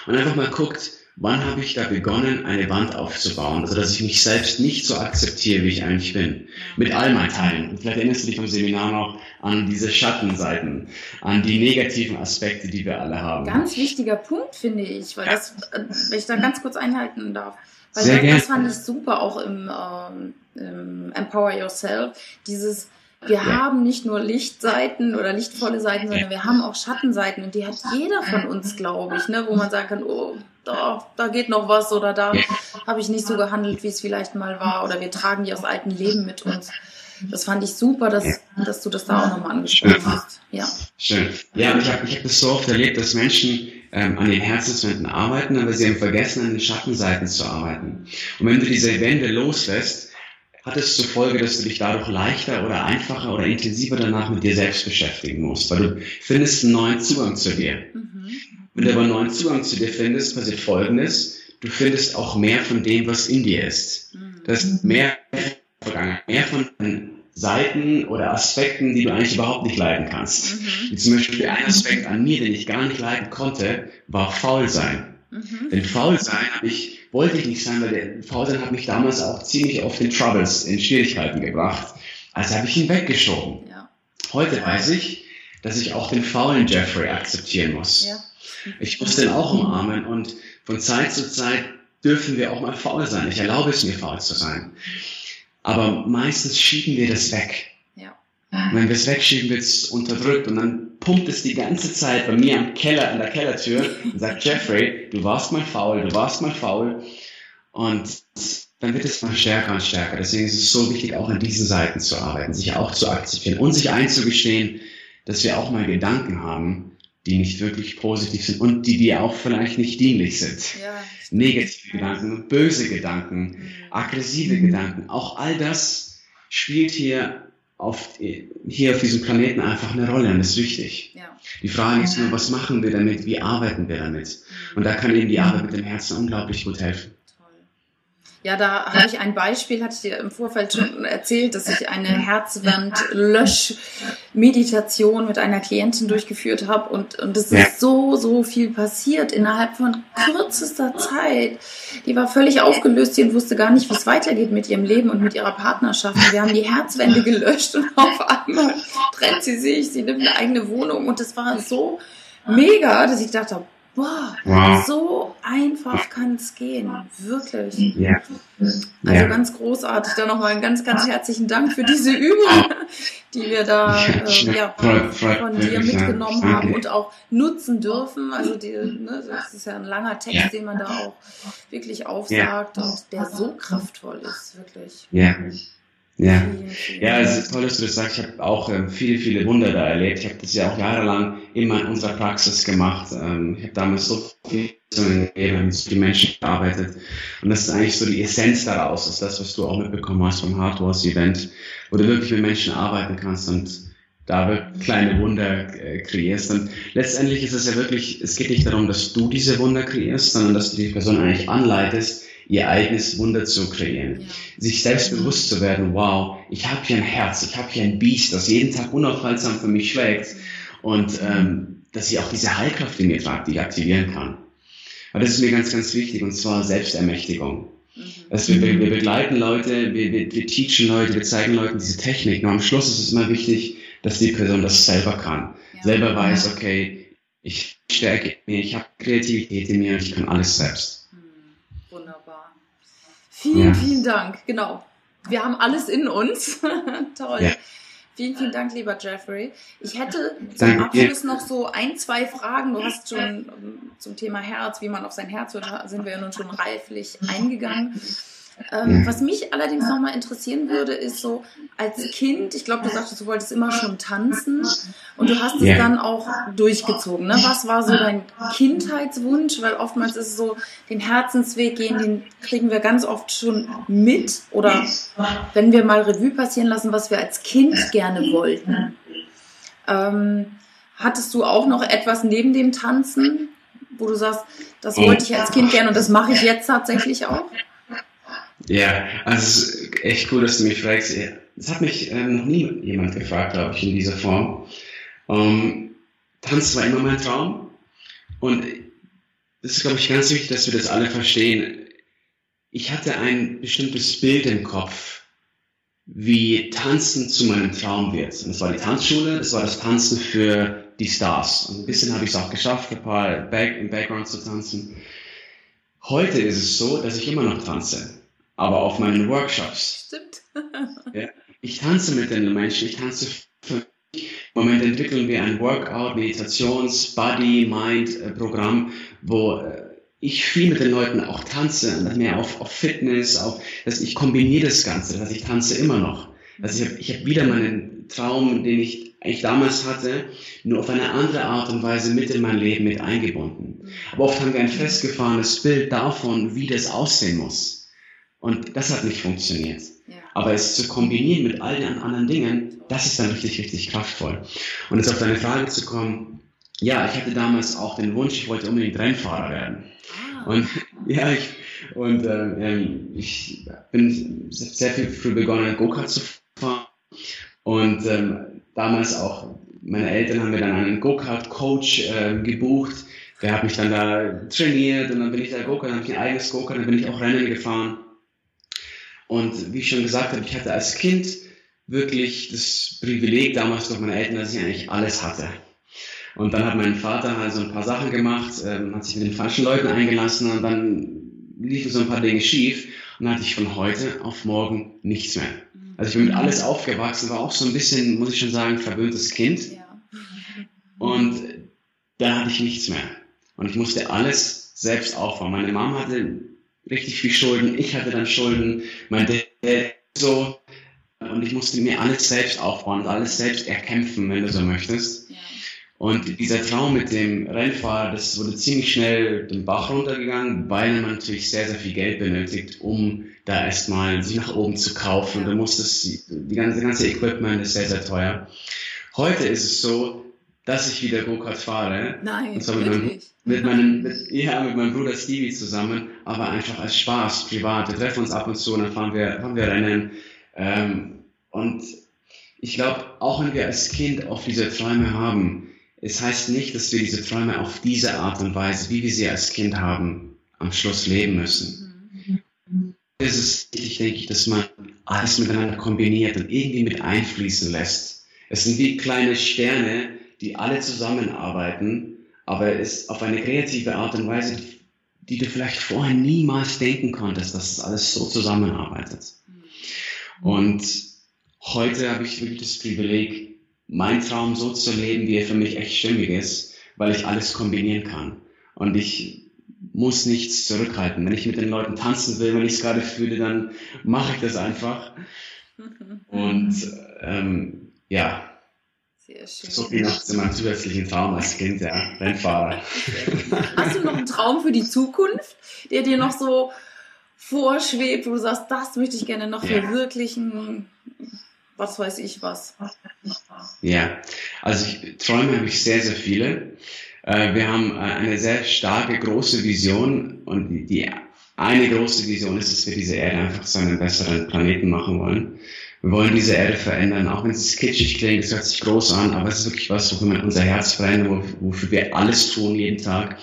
Und einfach mal guckt, wann habe ich da begonnen, eine Wand aufzubauen, also dass ich mich selbst nicht so akzeptiere, wie ich eigentlich bin, mit all meinen Teilen. Und vielleicht erinnerst du dich vom Seminar noch an diese Schattenseiten, an die negativen Aspekte, die wir alle haben. Ganz wichtiger Punkt, finde ich, weil das, wenn ich da ganz kurz einhalten darf. Weil Sehr das, das fand ich super auch im, ähm, im Empower Yourself, dieses wir ja. haben nicht nur Lichtseiten oder lichtvolle Seiten, sondern wir haben auch Schattenseiten und die hat jeder von uns, glaube ich, ne, wo man sagen kann, oh, da, da geht noch was oder da habe ich nicht so gehandelt, wie es vielleicht mal war oder wir tragen die aus alten Leben mit uns. Das fand ich super, dass, dass du das da auch nochmal angesprochen hast. Ja. Schön. Ja, und ich habe ich hab das so oft erlebt, dass Menschen ähm, an den Herzenswänden arbeiten, aber sie haben vergessen, an den Schattenseiten zu arbeiten. Und wenn du diese Wände loslässt, hat es zur Folge, dass du dich dadurch leichter oder einfacher oder intensiver danach mit dir selbst beschäftigen musst, weil du findest einen neuen Zugang zu dir. Mhm. Wenn du aber einen neuen Zugang zu dir findest, passiert Folgendes, du findest auch mehr von dem, was in dir ist. Mhm. Das ist mehr mehr von Seiten oder Aspekten, die du eigentlich überhaupt nicht leiden kannst. Mhm. Wie zum Beispiel ein Aspekt an mir, den ich gar nicht leiden konnte, war Faulsein. Mhm. Denn Faulsein habe ich wollte ich nicht sein, weil der Faulsein hat mich damals auch ziemlich oft in Troubles, in Schwierigkeiten gebracht. Also habe ich ihn weggeschoben. Ja. Heute weiß ich, dass ich auch den faulen Jeffrey akzeptieren muss. Ja. Ich muss den auch umarmen und von Zeit zu Zeit dürfen wir auch mal faul sein. Ich erlaube es mir, faul zu sein. Aber meistens schieben wir das weg. Und wenn wir es wegschieben, wird es unterdrückt und dann pumpt es die ganze Zeit bei mir am Keller, an der Kellertür und sagt, Jeffrey, du warst mal faul, du warst mal faul. Und dann wird es mal stärker und stärker. Deswegen ist es so wichtig, auch an diesen Seiten zu arbeiten, sich auch zu akzeptieren und sich einzugestehen, dass wir auch mal Gedanken haben, die nicht wirklich positiv sind und die dir auch vielleicht nicht dienlich sind. Ja, Negative Gedanken, böse Gedanken, mhm. aggressive. Gedanken, auch all das spielt hier auf, hier auf diesem Planeten einfach eine Rolle und das ist wichtig. Ja. Die Frage ist nur, was machen wir damit, wie arbeiten wir damit? Und da kann eben die Arbeit mit dem Herzen unglaublich gut helfen. Ja, da habe ich ein Beispiel, hatte ich dir im Vorfeld schon erzählt, dass ich eine Herzwand-Lösch-Meditation mit einer Klientin durchgeführt habe. Und, und es ist so, so viel passiert innerhalb von kürzester Zeit. Die war völlig aufgelöst, sie wusste gar nicht, wie es weitergeht mit ihrem Leben und mit ihrer Partnerschaft. Und wir haben die Herzwände gelöscht und auf einmal trennt sie sich, sie nimmt eine eigene Wohnung. Und es war so mega, dass ich dachte, Boah, wow. so einfach kann es gehen, wirklich. Ja. Also ja. ganz großartig. Da nochmal einen ganz, ganz herzlichen Dank für diese Übung, die wir da äh, ja, von dir mitgenommen haben und auch nutzen dürfen. Also die, ne, das ist ja ein langer Text, ja. den man da auch wirklich aufsagt und der so kraftvoll ist, wirklich. Ja. Ja, ja, es ist toll, dass du das sagst. Ich habe auch ähm, viele, viele Wunder da erlebt. Ich habe das ja auch jahrelang immer in unserer Praxis gemacht. Ähm, ich habe damals so viel mit die Menschen gearbeitet. Und das ist eigentlich so die Essenz daraus, ist das, was du auch mitbekommen hast vom Hardwars Event, wo du wirklich mit Menschen arbeiten kannst und da kleine Wunder äh, kreierst. Und letztendlich ist es ja wirklich, es geht nicht darum, dass du diese Wunder kreierst, sondern dass du die Person eigentlich anleitest, ihr eigenes Wunder zu kreieren. Ja. Sich selbst bewusst zu werden, wow, ich habe hier ein Herz, ich habe hier ein Biest, das jeden Tag unaufhaltsam für mich schlägt und ähm, dass ich auch diese Heilkraft in mir trage, die ich aktivieren kann. Aber das ist mir ganz, ganz wichtig und zwar Selbstermächtigung. Also wir, wir begleiten Leute, wir, wir, wir teachen Leute, wir zeigen Leuten diese Technik. Und am Schluss ist es immer wichtig, dass die Person das selber kann. Ja. Selber weiß, okay, ich stärke mir, ich habe Kreativität in mir und ich kann alles selbst. Vielen, ja. vielen Dank. Genau. Wir haben alles in uns. Toll. Ja. Vielen, vielen Dank, lieber Jeffrey. Ich hätte zum Abschluss noch so ein, zwei Fragen. Du hast schon ähm, zum Thema Herz, wie man auf sein Herz hört, sind wir ja nun schon reiflich eingegangen. Ähm, was mich allerdings nochmal interessieren würde, ist so als Kind, ich glaube, du sagtest, du wolltest immer schon tanzen und du hast es yeah. dann auch durchgezogen. Ne? Was war so dein Kindheitswunsch? Weil oftmals ist es so, den Herzensweg gehen, den kriegen wir ganz oft schon mit oder wenn wir mal Revue passieren lassen, was wir als Kind gerne wollten. Ähm, hattest du auch noch etwas neben dem Tanzen, wo du sagst, das wollte ich als Kind gerne und das mache ich jetzt tatsächlich auch? Ja, also es ist echt cool, dass du mich fragst. Es hat mich ähm, noch nie jemand gefragt, glaube ich, in dieser Form. Ähm, Tanz war immer mein Traum. Und das ist, glaube ich, ganz wichtig, dass wir das alle verstehen. Ich hatte ein bestimmtes Bild im Kopf, wie Tanzen zu meinem Traum wird. Und das war die Tanzschule, das war das Tanzen für die Stars. Und ein bisschen habe ich es auch geschafft, ein paar Back im Background zu tanzen. Heute ist es so, dass ich immer noch tanze aber auf meinen Workshops. Stimmt. ja, ich tanze mit den Menschen, ich tanze für Im Moment entwickeln wir ein Workout, Meditations, Body, Mind äh, Programm, wo äh, ich viel mit den Leuten auch tanze, mehr auf, auf Fitness, auf, dass ich kombiniere das Ganze, dass ich tanze immer noch. Also ich habe ich hab wieder meinen Traum, den ich eigentlich damals hatte, nur auf eine andere Art und Weise mit in mein Leben mit eingebunden. Aber oft haben wir ein festgefahrenes Bild davon, wie das aussehen muss. Und das hat nicht funktioniert. Ja. Aber es zu kombinieren mit all den anderen Dingen, das ist dann richtig, richtig kraftvoll. Und jetzt auf deine Frage zu kommen, ja, ich hatte damals auch den Wunsch, ich wollte unbedingt Rennfahrer werden. Ah. Und ja, ich, und äh, ich bin sehr viel früh begonnen, Go-Kart zu fahren. Und ähm, damals auch, meine Eltern haben mir dann einen Go-Kart-Coach äh, gebucht. Der hat mich dann da trainiert und dann bin ich da Go-Kart, dann habe ich ein eigenes Go-Kart, dann bin ich auch Rennen gefahren. Und wie ich schon gesagt habe, ich hatte als Kind wirklich das Privileg damals durch meine Eltern, dass ich eigentlich alles hatte. Und dann hat mein Vater halt so ein paar Sachen gemacht, ähm, hat sich mit den falschen Leuten eingelassen und dann liefen so ein paar Dinge schief und dann hatte ich von heute auf morgen nichts mehr. Also ich bin mit alles aufgewachsen, war auch so ein bisschen, muss ich schon sagen, verwöhntes Kind. Und da hatte ich nichts mehr. Und ich musste alles selbst aufbauen. Meine Mom hatte richtig viel Schulden, ich hatte dann Schulden, mein Dad so. Und ich musste mir alles selbst aufbauen und alles selbst erkämpfen, wenn du so möchtest. Ja. Und dieser Traum mit dem Rennfahrer, das wurde ziemlich schnell den Bach runtergegangen, weil man natürlich sehr, sehr viel Geld benötigt, um da erstmal sich nach oben zu kaufen. Ja. Du musstest, die ganze, ganze Equipment ist sehr, sehr teuer. Heute ist es so, dass ich wieder Go-Kart fahre. Nein, und zwar mit meinem, mit meinem, mit, ja, mit meinem Bruder Stevie zusammen, aber einfach als Spaß, privat. Wir treffen uns ab und zu und dann fahren wir, fahren wir Rennen. Ähm, und ich glaube, auch wenn wir als Kind oft diese Träume haben, es heißt nicht, dass wir diese Träume auf diese Art und Weise, wie wir sie als Kind haben, am Schluss leben müssen. Es ist wichtig, denke ich, dass man alles miteinander kombiniert und irgendwie mit einfließen lässt. Es sind wie kleine Sterne, die alle zusammenarbeiten, aber es auf eine kreative Art und Weise, die du vielleicht vorher niemals denken konntest, dass es alles so zusammenarbeitet. Und heute habe ich wirklich das Privileg, meinen Traum so zu leben, wie er für mich echt stimmig ist, weil ich alles kombinieren kann. Und ich muss nichts zurückhalten. Wenn ich mit den Leuten tanzen will, wenn ich es gerade fühle, dann mache ich das einfach. Und ähm, ja, sehr schön. So viel noch zu meinem zusätzlichen Traum als Kind, ja, Rennfahrer. Hast du noch einen Traum für die Zukunft, der dir noch so vorschwebt, wo du sagst, das möchte ich gerne noch ja. verwirklichen? Was weiß ich was. Ja, also ich, Träume habe ich sehr, sehr viele. Äh, wir haben äh, eine sehr starke, große Vision und die eine große Vision ist, dass wir diese Erde einfach zu einem besseren Planeten machen wollen. Wir wollen diese Erde verändern, auch wenn es kitschig klingt, es hört sich groß an, aber es ist wirklich was, wofür wir unser Herz verändern, wofür wir alles tun jeden Tag.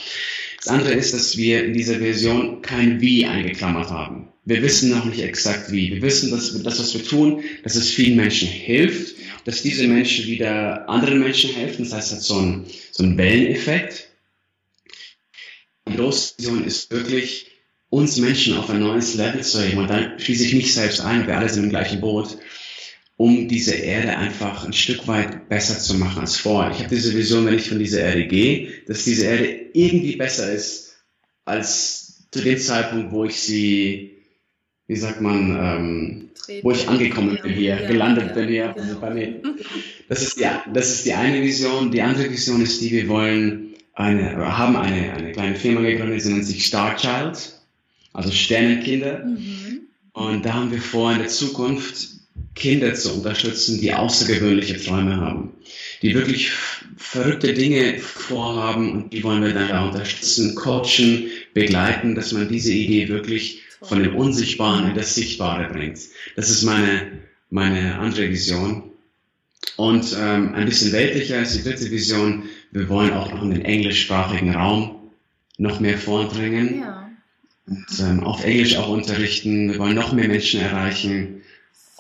Das andere ist, dass wir in dieser Version kein Wie eingeklammert haben. Wir wissen noch nicht exakt wie. Wir wissen, dass das, was wir tun, dass es vielen Menschen hilft, dass diese Menschen wieder anderen Menschen helfen. Das heißt, es hat so einen, so einen Welleneffekt. Die große Vision ist wirklich, uns Menschen auf ein neues Level zu heben. Und dann schließe ich mich selbst ein, wir alle sind im gleichen Boot, um diese Erde einfach ein Stück weit besser zu machen als vorher. Ich habe diese Vision, wenn ich von dieser Erde gehe, dass diese Erde irgendwie besser ist als zu dem Zeitpunkt, wo ich sie, wie sagt man, ähm, wo ich angekommen bin hier, gelandet bin hier genau. bei mir. Das ist, ja, das ist die eine Vision. Die andere Vision ist die, wir wollen eine, haben eine, eine kleine Firma gegründet, sie nennt sich Star Child also Sternenkinder. Mhm. Und da haben wir vor, in der Zukunft Kinder zu unterstützen, die außergewöhnliche Träume haben, die wirklich verrückte Dinge vorhaben und die wollen wir dann da unterstützen, coachen, begleiten, dass man diese Idee wirklich von dem Unsichtbaren in das Sichtbare bringt. Das ist meine, meine andere Vision. Und ähm, ein bisschen weltlicher ist die dritte Vision. Wir wollen auch noch in den englischsprachigen Raum noch mehr vordringen. Ja und ähm, auf Englisch auch unterrichten. Wir wollen noch mehr Menschen erreichen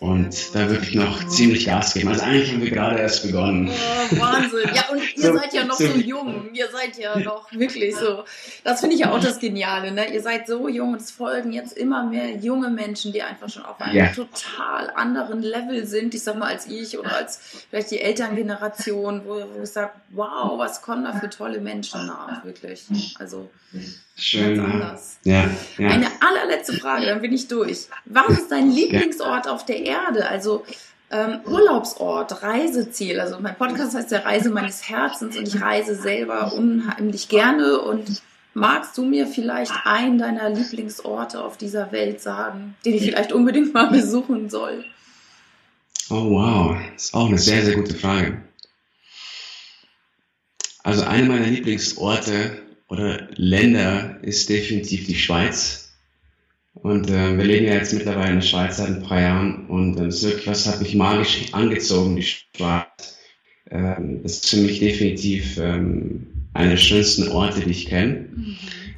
und da wirklich noch ziemlich Gas geben. Also eigentlich haben wir gerade erst begonnen. Oh, Wahnsinn. Ja, und ihr so, seid ja noch so, so, jung. Ihr seid ja noch wirklich so. Das finde ich ja auch das Geniale. Ne? Ihr seid so jung und es folgen jetzt immer mehr junge Menschen, die einfach schon auf einem yeah. total anderen Level sind. Ich sag mal, als ich oder als vielleicht die Elterngeneration, wo, wo ich sage, wow, was kommen da für tolle Menschen nach, wirklich. Also Schön. Ganz anders. Ja, ja. Eine allerletzte Frage, dann bin ich durch. Was ist dein Lieblingsort auf der Erde? Also ähm, Urlaubsort, Reiseziel. Also mein Podcast heißt der Reise meines Herzens und ich reise selber unheimlich gerne. Und magst du mir vielleicht einen deiner Lieblingsorte auf dieser Welt sagen, den ich vielleicht unbedingt mal besuchen soll? Oh wow, das ist auch eine sehr, sehr gute Frage. Also eine meiner Lieblingsorte oder Länder ist definitiv die Schweiz. Und äh, wir leben ja jetzt mittlerweile in der Schweiz seit ein paar Jahren und äh, das wirklich was hat mich magisch angezogen, die Schweiz. Ähm, das ist für mich definitiv ähm, einer der schönsten Orte, die ich kenne. Mhm,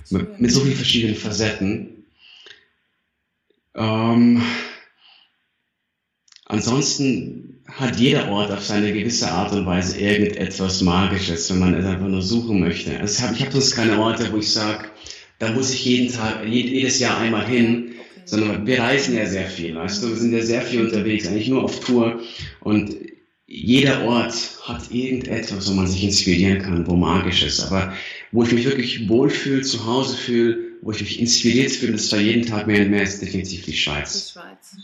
mit, mit, so vielen verschiedenen Facetten. Ähm, ansonsten hat jeder Ort auf seine gewisse Art und Weise irgendetwas Magisches, wenn man es einfach nur suchen möchte. Also ich habe hab sonst keine Orte, wo ich sage, da muss ich jeden Tag, jedes Jahr einmal hin, sondern wir reisen ja sehr viel, weißt du, wir sind ja sehr viel unterwegs, eigentlich nur auf Tour. Und jeder Ort hat irgendetwas, wo man sich inspirieren kann, wo magisch ist, aber wo ich mich wirklich wohlfühle, zu Hause fühle, wo ich mich inspiriert fühle, das war jeden Tag mehr und mehr, ist definitiv die Schweiz. Die Schweiz.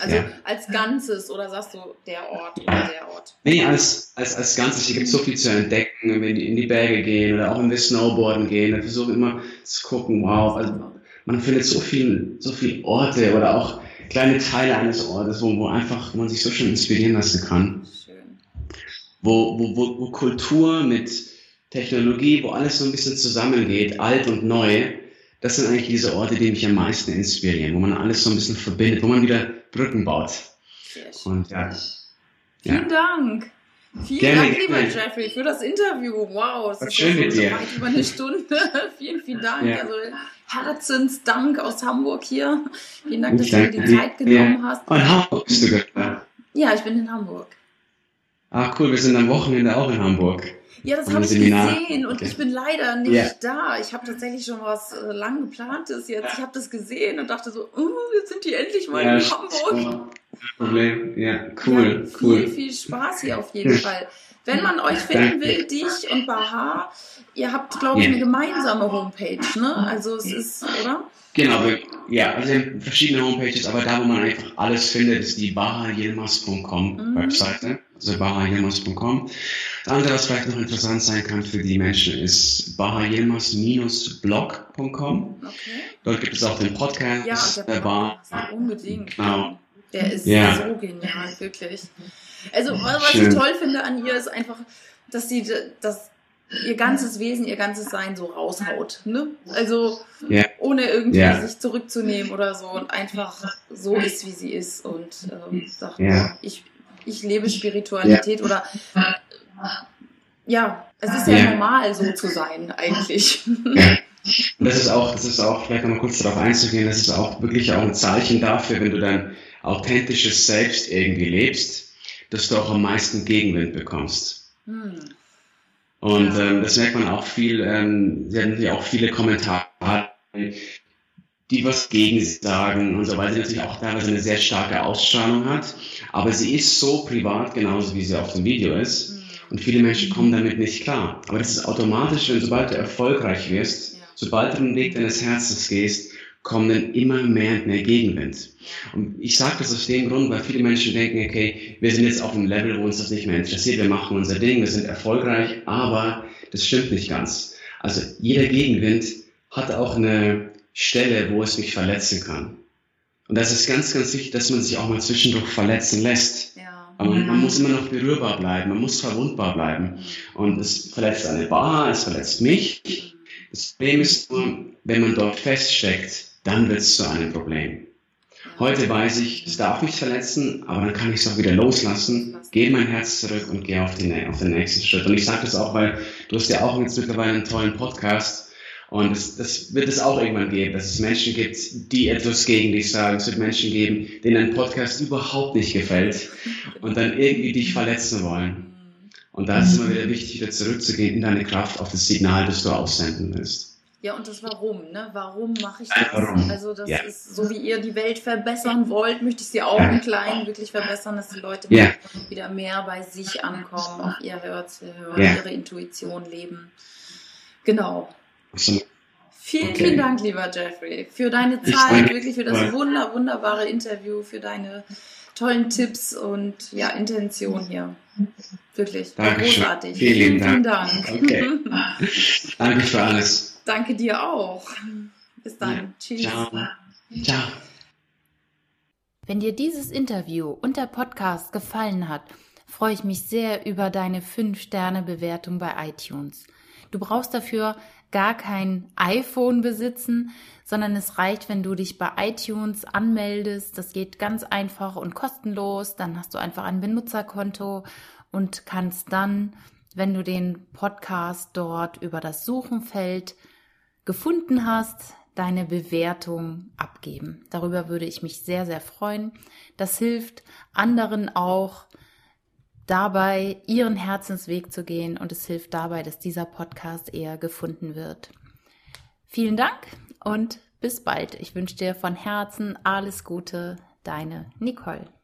Also ja. als Ganzes oder sagst du der Ort oder der Ort? Nee, als, als, als Ganzes. Hier gibt es so viel zu entdecken, wenn wir in die Berge gehen oder auch wenn wir Snowboarden gehen, dann versuche ich immer zu gucken, wow, also man findet so viel, so viele Orte oder auch kleine Teile eines Ortes, wo, wo einfach man sich so schön inspirieren lassen kann. Schön. Wo, wo, wo, wo Kultur mit Technologie, wo alles so ein bisschen zusammengeht, alt und neu, das sind eigentlich diese Orte, die mich am meisten inspirieren, wo man alles so ein bisschen verbindet, wo man wieder Brücken baut. Sehr schön. Und ja. Vielen ja. Dank. Vielen gerne, Dank, lieber gerne. Jeffrey, für das Interview. Wow, es ist schön mit dir. weit über eine Stunde. vielen, vielen Dank. Ja. Also Herzensdank aus Hamburg hier. Vielen Dank, dass du dir die Zeit genommen ja. hast. In Hamburg bist du gehört. Ja, ich bin in Hamburg. Ach cool, wir sind am Wochenende auch in Hamburg. Ja, das habe ich gesehen und okay. ich bin leider nicht yeah. da. Ich habe tatsächlich schon was äh, lang geplantes jetzt. Ich habe das gesehen und dachte so, oh, jetzt sind die endlich mal ja, in Hamburg. Problem. Ja, cool, ja, cool. Viel, viel Spaß hier auf jeden Fall. Wenn man euch finden will, dich und Baha, ihr habt, glaube ich, eine gemeinsame Homepage, ne? Also es ist, oder? Genau, ja, also verschiedene Homepages, aber da, wo man einfach alles findet, ist die bahayilmaz.com mhm. Webseite, also bahayilmaz.com. Das andere, was vielleicht noch interessant sein kann für die Menschen, ist bahayilmaz-blog.com. Okay. Dort gibt es auch den Podcast. Ja, der, der Podcast, unbedingt. Genau. Der ist ja. so genial, wirklich. Also, was Schön. ich toll finde an ihr, ist einfach, dass sie das ihr ganzes Wesen, ihr ganzes Sein so raushaut. Ne? Also yeah. ohne irgendwie yeah. sich zurückzunehmen oder so und einfach so ist, wie sie ist und ähm, sagt, ich, ich lebe Spiritualität oder ja, es ist ja normal, so zu sein eigentlich. Und das ist auch, das ist auch, vielleicht nochmal kurz darauf einzugehen, das ist auch wirklich auch ein Zeichen dafür, wenn du dein authentisches Selbst irgendwie lebst, dass du auch am meisten Gegenwind bekommst. Hm. Und ähm, das merkt man auch viel, ähm, sie haben natürlich auch viele Kommentare, die was gegen sagen und so, weil sie natürlich auch teilweise eine sehr starke Ausstrahlung hat. Aber sie ist so privat, genauso wie sie auf dem Video ist. Mhm. Und viele Menschen kommen damit nicht klar. Aber das ist automatisch, wenn sobald du erfolgreich wirst, sobald du den Weg deines Herzens gehst, kommen dann immer mehr und mehr Gegenwind. Und ich sage das aus dem Grund, weil viele Menschen denken, okay, wir sind jetzt auf einem Level, wo uns das nicht mehr interessiert, wir machen unser Ding, wir sind erfolgreich, aber das stimmt nicht ganz. Also jeder Gegenwind hat auch eine Stelle, wo es mich verletzen kann. Und das ist ganz, ganz wichtig, dass man sich auch mal zwischendurch verletzen lässt. Ja. Aber man, man, muss immer noch berührbar bleiben, man muss verwundbar bleiben. Und es verletzt eine Bar, es verletzt mich. Das Problem ist nur, wenn man dort feststeckt, dann wird es zu einem Problem. Heute weiß ich, es darf mich verletzen, aber dann kann ich es auch wieder loslassen, gehe mein Herz zurück und gehe auf, die, auf den nächsten Schritt. Und ich sage das auch, weil du hast ja auch jetzt mittlerweile einen tollen Podcast und das, das wird es auch irgendwann geben, dass es Menschen gibt, die etwas gegen dich sagen. Es wird Menschen geben, denen ein Podcast überhaupt nicht gefällt und dann irgendwie dich verletzen wollen. Und da ist es immer wieder wichtig, wieder zurückzugehen in deine Kraft auf das Signal, das du aussenden willst. Ja, und das Warum, ne? Warum mache ich das? Warum? Also das ja. ist so, wie ihr die Welt verbessern wollt, möchte ich sie auch im Kleinen wirklich verbessern, dass die Leute ja. wieder mehr bei sich ankommen, auf ihr Herz hören, ja. ihre Intuition leben. Genau. Vielen, okay. vielen Dank, lieber Jeffrey, für deine Zeit, wirklich für das wunder, wunderbare Interview, für deine tollen Tipps und ja, Intention hier. Wirklich Dankeschön. großartig. Vielen, vielen Dank. Dank. Okay. Danke für alles. Danke dir auch. Bis dann. Ja. Tschüss. Ciao. Ciao. Wenn dir dieses Interview und der Podcast gefallen hat, freue ich mich sehr über deine 5-Sterne-Bewertung bei iTunes. Du brauchst dafür gar kein iPhone besitzen, sondern es reicht, wenn du dich bei iTunes anmeldest. Das geht ganz einfach und kostenlos. Dann hast du einfach ein Benutzerkonto und kannst dann, wenn du den Podcast dort über das Suchenfeld gefunden hast, deine Bewertung abgeben. Darüber würde ich mich sehr, sehr freuen. Das hilft anderen auch dabei, ihren Herzensweg zu gehen und es hilft dabei, dass dieser Podcast eher gefunden wird. Vielen Dank und bis bald. Ich wünsche dir von Herzen alles Gute, deine Nicole.